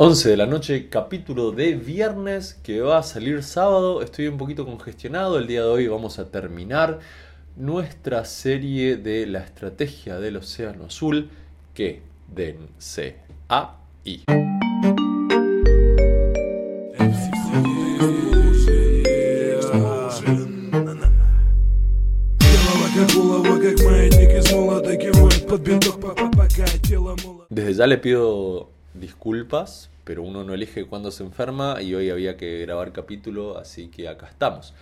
11 de la noche, capítulo de viernes que va a salir sábado. Estoy un poquito congestionado. El día de hoy vamos a terminar nuestra serie de la estrategia del Océano Azul. Que dense ahí. Desde ya le pido disculpas, pero uno no elige cuándo se enferma y hoy había que grabar capítulo, así que acá estamos.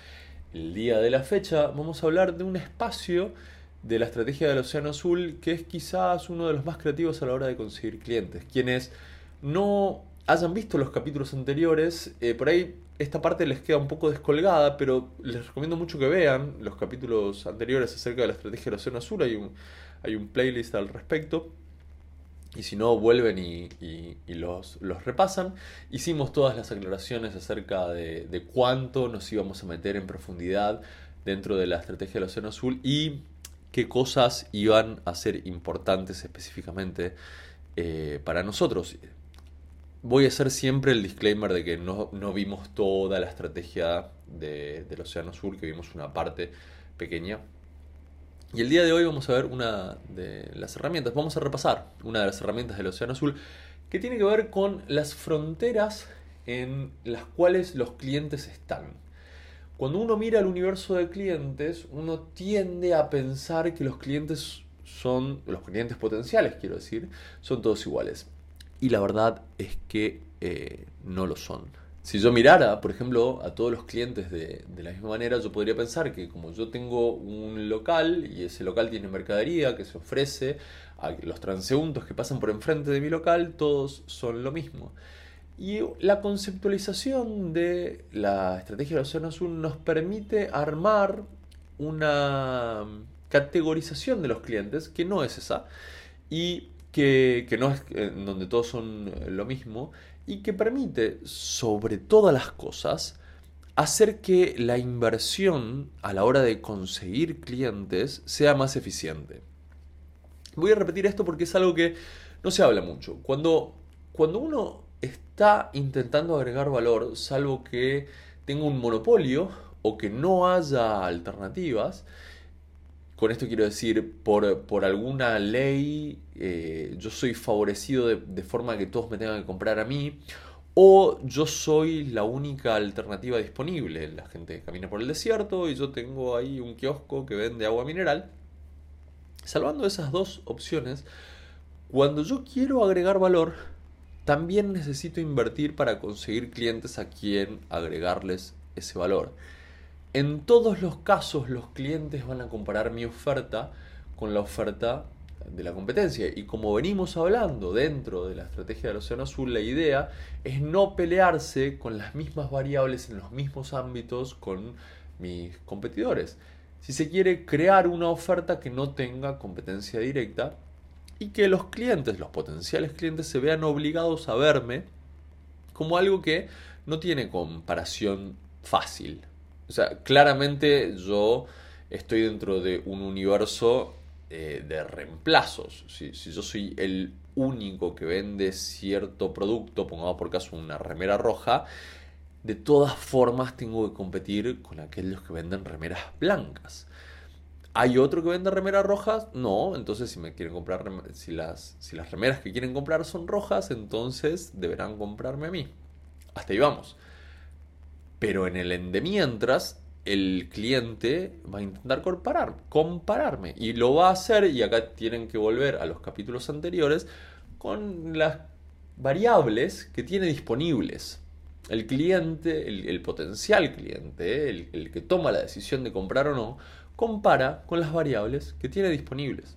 El día de la fecha vamos a hablar de un espacio de la estrategia del Océano Azul que es quizás uno de los más creativos a la hora de conseguir clientes. Quienes no hayan visto los capítulos anteriores, eh, por ahí esta parte les queda un poco descolgada, pero les recomiendo mucho que vean los capítulos anteriores acerca de la estrategia del Océano Azul. Hay un, hay un playlist al respecto y si no vuelven y, los, repasan. Hicimos todas las aclaraciones acerca de, cuánto nos íbamos a meter en profundidad dentro de la estrategia del Océano Azul y qué cosas iban a ser importantes específicamente eh, para nosotros. Voy a hacer siempre el disclaimer de que no, vimos toda la estrategia del Océano Azul, que vimos una parte pequeña. Y el día de hoy vamos a ver una de las herramientas, vamos a repasar una de las herramientas del Océano Azul que tiene que ver con las fronteras en las cuales los clientes están. Cuando uno mira el universo de clientes, uno tiende a pensar que los clientes son, los clientes potenciales quiero decir, son todos iguales. Y la verdad es que eh, no lo son. Si yo mirara, por ejemplo, a todos los clientes de, la misma manera, yo podría pensar que como yo tengo un local y ese local tiene mercadería que se ofrece a los transeúntes que pasan por enfrente de mi local, todos son lo mismo. Y la conceptualización de la estrategia de Océano Azul nos permite armar una categorización de los clientes que no es esa y que, que no es donde todos son lo mismo y que permite, sobre todas las cosas, hacer que la inversión a la hora de conseguir clientes sea más eficiente. Voy a repetir esto porque es algo que no se habla mucho. Cuando, cuando uno está intentando agregar valor, salvo que tenga un monopolio o que no haya alternativas, con esto quiero decir, por, alguna ley eh, yo soy favorecido de, forma que todos me tengan que comprar a mí, o yo soy la única alternativa disponible. La gente camina por el desierto y yo tengo ahí un kiosco que vende agua mineral. Salvando esas dos opciones, cuando yo quiero agregar valor, también necesito invertir para conseguir clientes a quien agregarles ese valor. En todos los casos los clientes van a comparar mi oferta con la oferta de la competencia. Y como venimos hablando dentro de la estrategia del Océano Azul, la idea es no pelearse con las mismas variables en los mismos ámbitos con mis competidores. Si se quiere crear una oferta que no tenga competencia directa y que los clientes, los potenciales clientes, se vean obligados a verme como algo que no tiene comparación fácil. O sea, claramente yo estoy dentro de un universo eh, de reemplazos. Si, yo soy el único que vende cierto producto, pongamos por caso una remera roja, de todas formas tengo que competir con aquellos que venden remeras blancas. ¿Hay otro que vende remeras rojas? No, entonces si me quieren comprar, si las, si las remeras que quieren comprar son rojas, entonces deberán comprarme a mí. Hasta ahí vamos. Pero en el endemientras, el cliente va a intentar comparar, compararme. Y lo va a hacer, y acá tienen que volver a los capítulos anteriores, con las variables que tiene disponibles. El cliente, el, potencial cliente, el, el que toma la decisión de comprar o no, compara con las variables que tiene disponibles.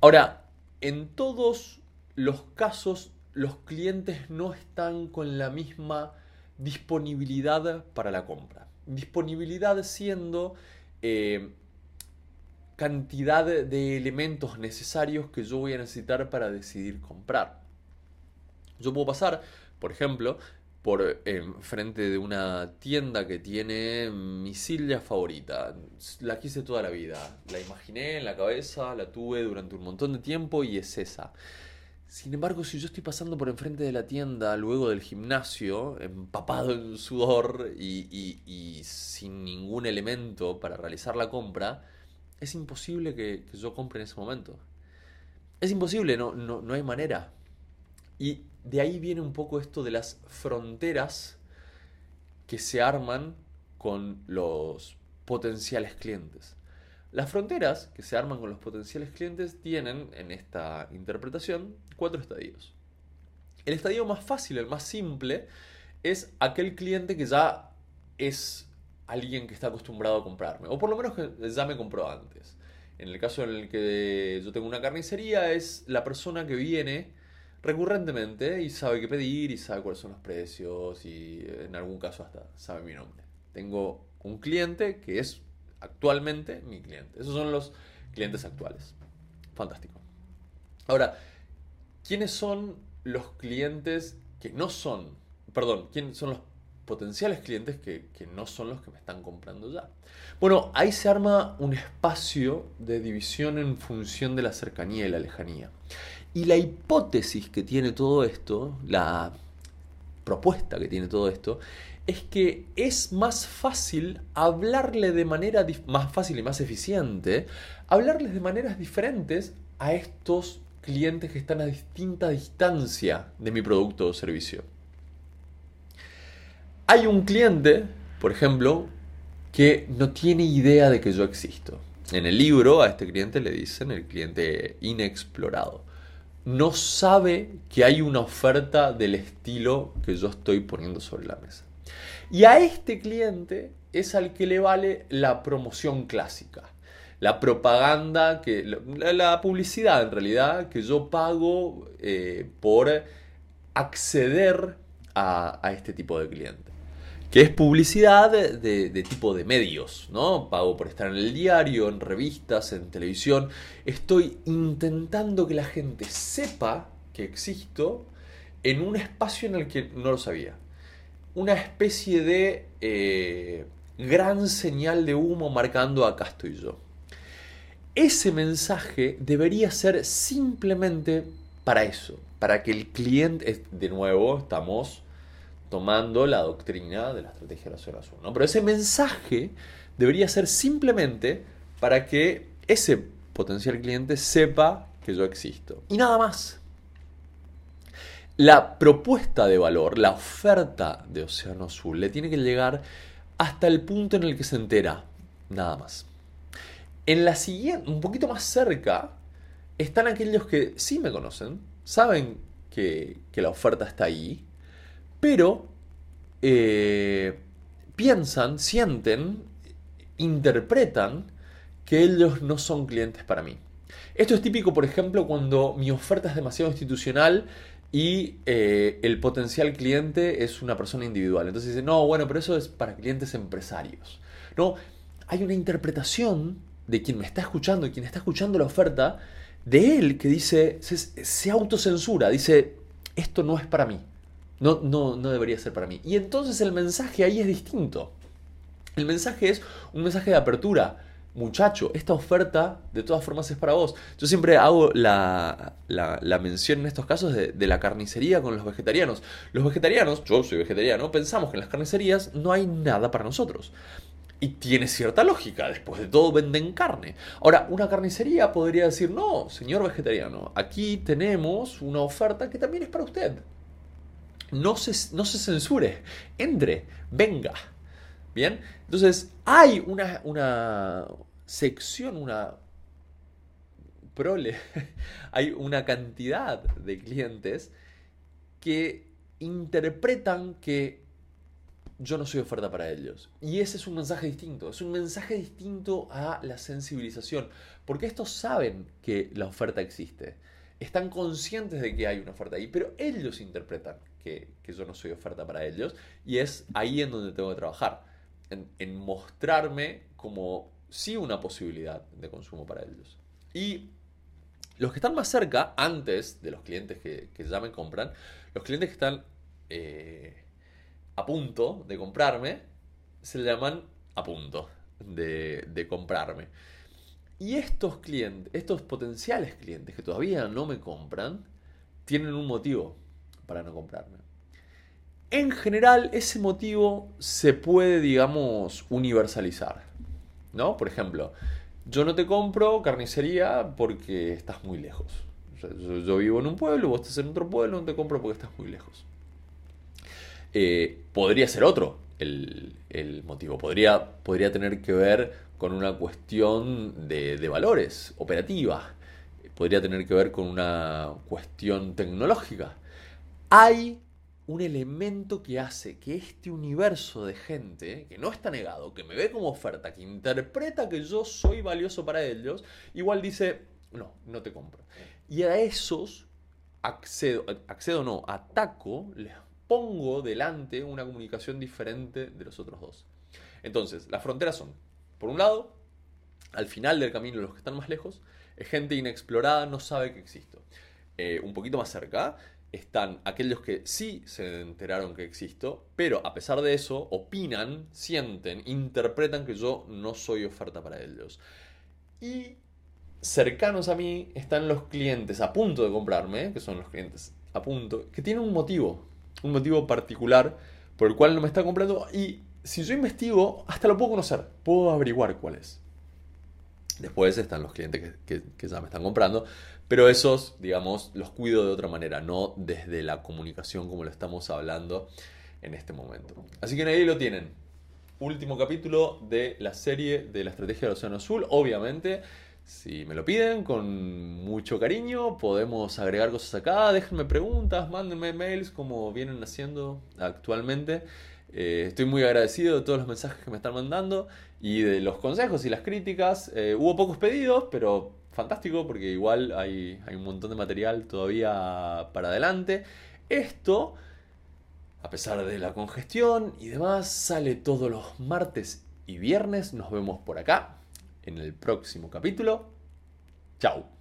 Ahora, en todos los casos, los clientes no están con la misma disponibilidad para la compra. Disponibilidad siendo eh, cantidad de elementos necesarios que yo voy a necesitar para decidir comprar. Yo puedo pasar, por ejemplo, por frente de una tienda que tiene mi silla favorita. La quise toda la vida. La imaginé en la cabeza, la tuve durante un montón de tiempo y es esa. Sin embargo, si yo estoy pasando por enfrente de la tienda luego del gimnasio, empapado en sudor y, sin ningún elemento para realizar la compra, es imposible que, yo compre en ese momento. Es imposible, no, no, no hay manera. Y de ahí viene un poco esto de las fronteras que se arman con los potenciales clientes. Las fronteras que se arman con los potenciales clientes tienen, en esta interpretación, cuatro estadios. El estadio más fácil, el más simple, es aquel cliente que ya es alguien que está acostumbrado a comprarme, o por lo menos que ya me compró antes. En el caso en el que yo tengo una carnicería, es la persona que viene recurrentemente y sabe qué pedir y sabe cuáles son los precios y en algún caso hasta sabe mi nombre. Tengo un cliente que es actualmente mi cliente. Esos son los clientes actuales. Fantástico. Ahora, ¿quiénes son los clientes que no son, perdón, quiénes son los potenciales clientes que, que, no son los que me están comprando ya? Bueno, ahí se arma un espacio de división en función de la cercanía y la lejanía. Y la hipótesis que tiene todo esto, la propuesta que tiene todo esto, es que es más fácil hablarle de manera más fácil y más eficiente, hablarles de maneras diferentes a estos clientes que están a distinta distancia de mi producto o servicio. Hay un cliente, por ejemplo, que no tiene idea de que yo existo. En el libro a este cliente le dicen el cliente inexplorado no sabe que hay una oferta del estilo que yo estoy poniendo sobre la mesa. Y a este cliente es al que le vale la promoción clásica, la propaganda, la, publicidad en realidad que yo pago eh, por acceder a, a este tipo de cliente que es publicidad de, tipo de medios, ¿no? Pago por estar en el diario, en revistas, en televisión. Estoy intentando que la gente sepa que existo en un espacio en el que no lo sabía. Una especie de eh, gran señal de humo marcando acá estoy yo. Ese mensaje debería ser simplemente para eso, para que el cliente, de nuevo, estamos tomando la doctrina de la estrategia de la zona azul. ¿no? Pero ese mensaje debería ser simplemente para que ese potencial cliente sepa que yo existo. Y nada más. La propuesta de valor, la oferta de Océano Azul, le tiene que llegar hasta el punto en el que se entera. Nada más. En la siguiente, un poquito más cerca, están aquellos que sí me conocen, saben que, que la oferta está ahí, pero eh, piensan, sienten, interpretan que ellos no son clientes para mí. Esto es típico, por ejemplo, cuando mi oferta es demasiado institucional y eh, el potencial cliente es una persona individual. Entonces dicen, no, bueno, pero eso es para clientes empresarios. No, hay una interpretación de quien me está escuchando, quien está escuchando la oferta, de él que dice, se, se autocensura, dice, esto no es para mí. No, no, no debería ser para mí. Y entonces el mensaje ahí es distinto. El mensaje es un mensaje de apertura. Muchacho, esta oferta de todas formas es para vos. Yo siempre hago la, la, mención en estos casos de, de, la carnicería con los vegetarianos. Los vegetarianos, yo soy vegetariano, pensamos que en las carnicerías no hay nada para nosotros. Y tiene cierta lógica, después de todo venden carne. Ahora, una carnicería podría decir, no, señor vegetariano, aquí tenemos una oferta que también es para usted no se, no se censure, entre, venga. Bien, entonces hay una, una sección, una prole, hay una cantidad de clientes que interpretan que yo no soy oferta para ellos. Y ese es un mensaje distinto, es un mensaje distinto a la sensibilización, porque estos saben que la oferta existe, están conscientes de que hay una oferta ahí, pero ellos interpretan que, yo no soy oferta para ellos. Y es ahí en donde tengo que trabajar, en, mostrarme como sí una posibilidad de consumo para ellos. Y los que están más cerca, antes de los clientes que, ya me compran, los clientes que están eh, a punto de comprarme, se le llaman a punto de, de comprarme. Y estos clientes, estos potenciales clientes que todavía no me compran, tienen un motivo para no comprarme. En general, ese motivo se puede, digamos, universalizar. ¿No? Por ejemplo, yo no te compro carnicería porque estás muy lejos. yo, vivo en un pueblo, vos estás en otro pueblo, no te compro porque estás muy lejos. Eh, podría ser otro el, motivo. Podría, podría, tener que ver con una cuestión de, de valores, operativa. Podría tener que ver con una cuestión tecnológica. Hay un elemento que hace que este universo de gente, que no está negado, que me ve como oferta, que interpreta que yo soy valioso para ellos, igual dice, no, no te compro. Y a esos accedo, accedo no, ataco, les pongo delante una comunicación diferente de los otros dos. Entonces, las fronteras son, por un lado, al final del camino, los que están más lejos, es gente inexplorada, no sabe que existo. Eh, un poquito más cerca, están aquellos que sí se enteraron que existo, pero a pesar de eso opinan, sienten, interpretan que yo no soy oferta para ellos. Y cercanos a mí están los clientes a punto de comprarme, que son los clientes a punto, que tienen un motivo, un motivo particular por el cual no me está comprando y si yo investigo, hasta lo puedo conocer, puedo averiguar cuál es. Después están los clientes que, ya me están comprando, pero esos, digamos, los cuido de otra manera, no desde la comunicación como lo estamos hablando en este momento. Así que ahí lo tienen. Último capítulo de la serie de la estrategia del Océano Azul. Obviamente, si me lo piden con mucho cariño, podemos agregar cosas acá. Déjenme preguntas, mándenme mails como vienen haciendo actualmente. Eh, estoy muy agradecido de todos los mensajes que me están mandando y de los consejos y las críticas. Eh, hubo pocos pedidos, pero fantástico porque igual hay, hay un montón de material todavía para adelante. Esto, a pesar de la congestión y demás, sale todos los martes y viernes. Nos vemos por acá en el próximo capítulo. Chao.